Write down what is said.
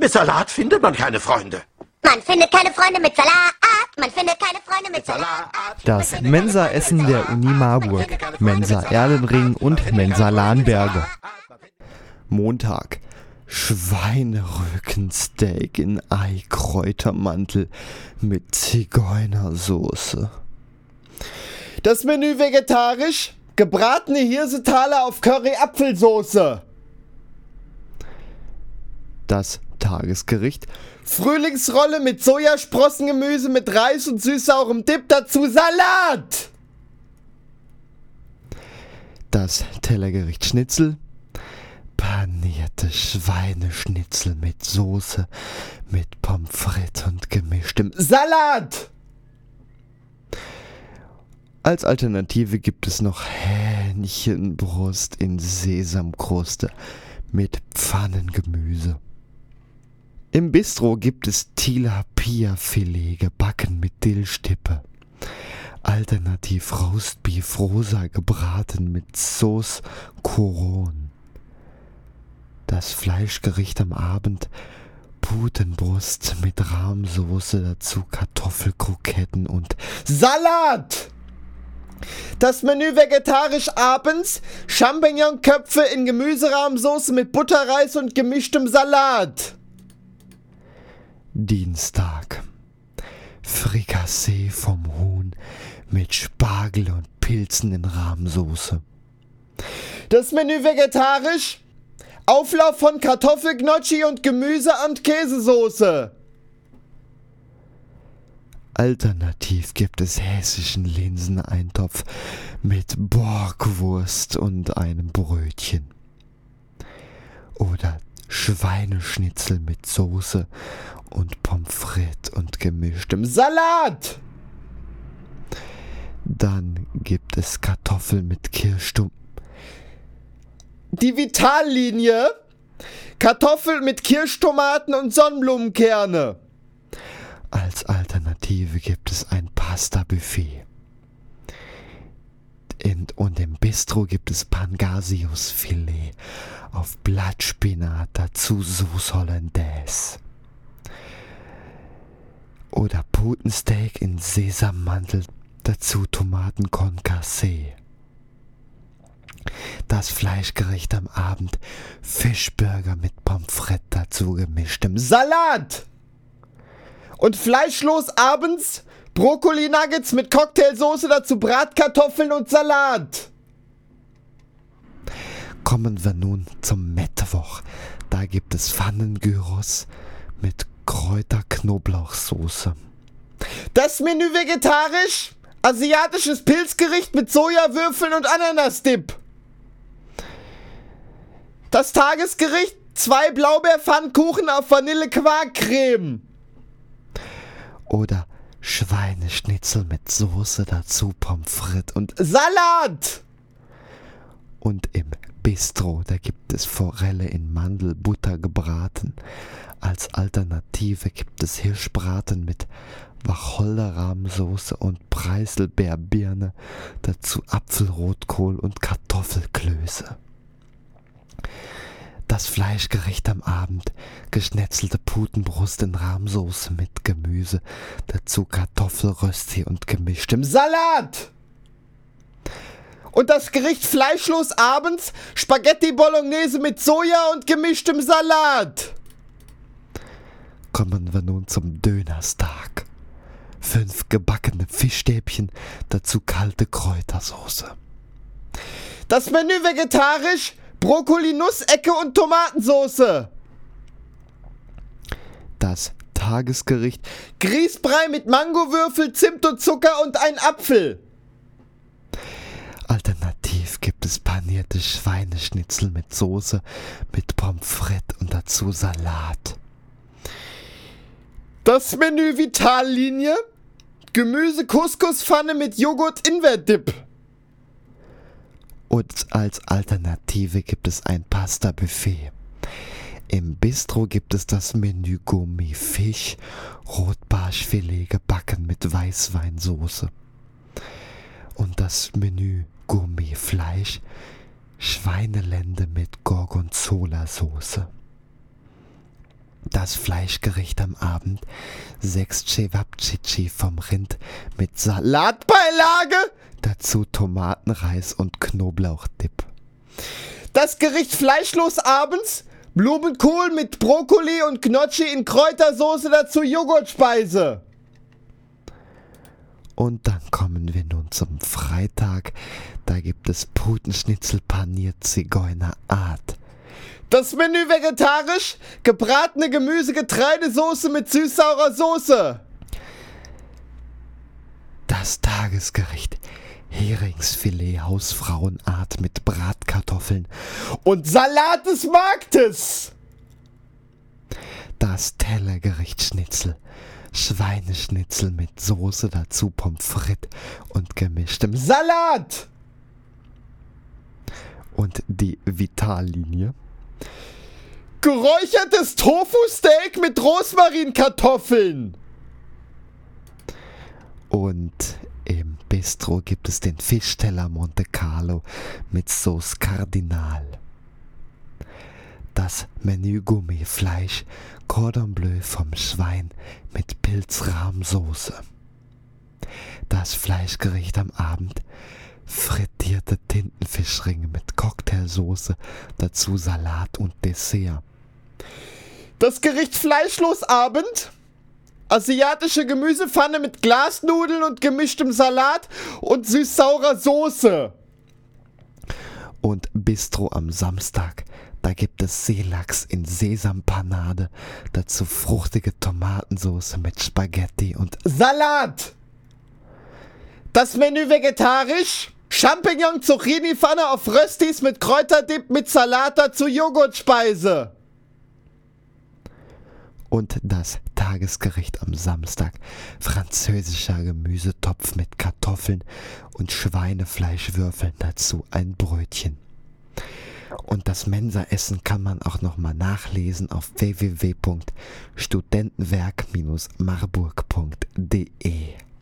Mit Salat findet man keine Freunde. Man findet keine Freunde mit Salat. Man findet keine Freunde mit Salat. Das Mensa-Essen der Uni Marburg, Mensa Erlenring und Mensa Lahnberge. Montag. Schweinerückensteak in Eikräutermantel mit Zigeunersoße. Das Menü vegetarisch, gebratene Hirsetaler auf Curry-Apfelsoße. Das Tagesgericht, Frühlingsrolle mit Sojasprossengemüse mit Reis und süßsaurem Dip, dazu Salat. Das Tellergericht Schnitzel, panierte Schweineschnitzel mit Soße, mit Pommes frites und gemischtem Salat. Als Alternative gibt es noch Hähnchenbrust in Sesamkruste mit Pfannengemüse. Im Bistro gibt es Tilapia-Filet gebacken mit Dillstippe. Alternativ Roastbeef rosa gebraten mit Sauce Coron. Das Fleischgericht am Abend Putenbrust mit Rahmsoße, dazu Kartoffelkroketten und Salat! Das Menü vegetarisch abends Champignonköpfe in Gemüserahmsoße mit Butterreis und gemischtem Salat. Dienstag. Frikassee vom Huhn mit Spargel und Pilzen in Rahmsoße. Das Menü vegetarisch Auflauf von Kartoffelgnocchi und Gemüse und Käsesoße. Alternativ gibt es hessischen Linseneintopf mit Borgwurst und einem Brötchen. Oder Schweineschnitzel mit Soße und Pommes frites und gemischtem Salat. Dann gibt es Kartoffeln mit Kirschstumpen. Die Vitallinie. Kartoffeln mit Kirschtomaten und Sonnenblumenkerne. Als Alternative gibt es ein Pasta-Buffet. Und im Bistro gibt es Pangasiusfilet auf Blattspinat, dazu Sauce Hollandaise. Oder Putensteak in Sesammantel, dazu Tomaten Concassé. Das Fleischgericht am Abend, Fischburger mit Pommes frites dazu gemischtem Salat. Und fleischlos abends Brokkoli-Nuggets mit Cocktailsoße, dazu Bratkartoffeln und Salat. Kommen wir nun zum Mittwoch. Da gibt es Pfannengyros mit Kräuter-Knoblauchsoße. Das Menü vegetarisch? Asiatisches Pilzgericht mit Sojawürfeln und Ananasdip. Das Tagesgericht? Zwei Blaubeerpfannkuchen auf Vanille-Quarkcreme. Oder Schweineschnitzel mit Soße, dazu Pommes frites und Salat. Und im Bistro, da gibt es Forelle in Mandelbutter gebraten. Als Alternative gibt es Hirschbraten mit Wacholderrahmsoße und Preiselbeerbirne, dazu Apfelrotkohl und Kartoffelklöße. Das Fleischgericht am Abend, geschnetzelte Putenbrust in Rahmsoße mit Gemüse, dazu Kartoffelrösti und gemischtem Salat. Und das Gericht fleischlos abends, Spaghetti Bolognese mit Soja und gemischtem Salat. Kommen wir nun zum Dönerstag. Fünf gebackene Fischstäbchen, dazu kalte Kräutersoße. Das Menü vegetarisch, Brokkoli, Nussecke und Tomatensoße. Das Tagesgericht Grießbrei mit Mangowürfel, Zimt und Zucker und ein Apfel. Alternativ gibt es panierte Schweineschnitzel mit Soße, mit Pommes frites und dazu Salat. Das Menü Vitallinie Gemüse Couscouspfanne mit Joghurt Ingwer-Dip. Und als Alternative gibt es ein Pasta-Buffet. Im Bistro gibt es das Menü Gourmet Fisch, Rotbarschfilet gebacken mit Weißweinsoße. Und das Menü Gourmet Fleisch, Schweinelende mit Gorgonzola-Soße. Das Fleischgericht am Abend, sechs Cevapcici vom Rind mit Salatbeilage, dazu Tomatenreis und Knoblauchdip. Das Gericht fleischlos abends, Blumenkohl mit Brokkoli und Gnocchi in Kräutersoße, dazu Joghurtspeise. Und dann kommen wir nun zum Freitag. Da gibt es Putenschnitzel paniert Zigeunerart. Das Menü vegetarisch, gebratene Gemüse-Getreidesoße mit süß-saurer Soße. Das Tagesgericht Heringsfilet Hausfrauenart mit Bratkartoffeln und Salat des Marktes. Das Tellergericht Schnitzel. Schweineschnitzel mit Soße, dazu Pommes frites und gemischtem Salat. Und die Vitallinie. Geräuchertes Tofu-Steak mit Rosmarinkartoffeln. Und Bistro gibt es den Fischteller Monte Carlo mit Sauce Cardinal. Das Menü Gourmetfleisch Cordon Bleu vom Schwein mit Pilzrahmsoße. Das Fleischgericht am Abend frittierte Tintenfischringe mit Cocktailsoße, dazu Salat und Dessert. Das Gericht Fleischlos Abend asiatische Gemüsepfanne mit Glasnudeln und gemischtem Salat und süß-saurer Soße. Und Bistro am Samstag. Da gibt es Seelachs in Sesampanade, dazu fruchtige Tomatensoße mit Spaghetti und Salat. Das Menü vegetarisch? Champignon Zucchini Pfanne auf Röstis mit Kräuterdip mit Salat dazu Joghurtspeise. Und das Tagesgericht am Samstag. Französischer Gemüsetopf mit Kartoffeln und Schweinefleischwürfeln dazu ein Brötchen. Und das Mensaessen kann man auch nochmal nachlesen auf www.studentenwerk-marburg.de.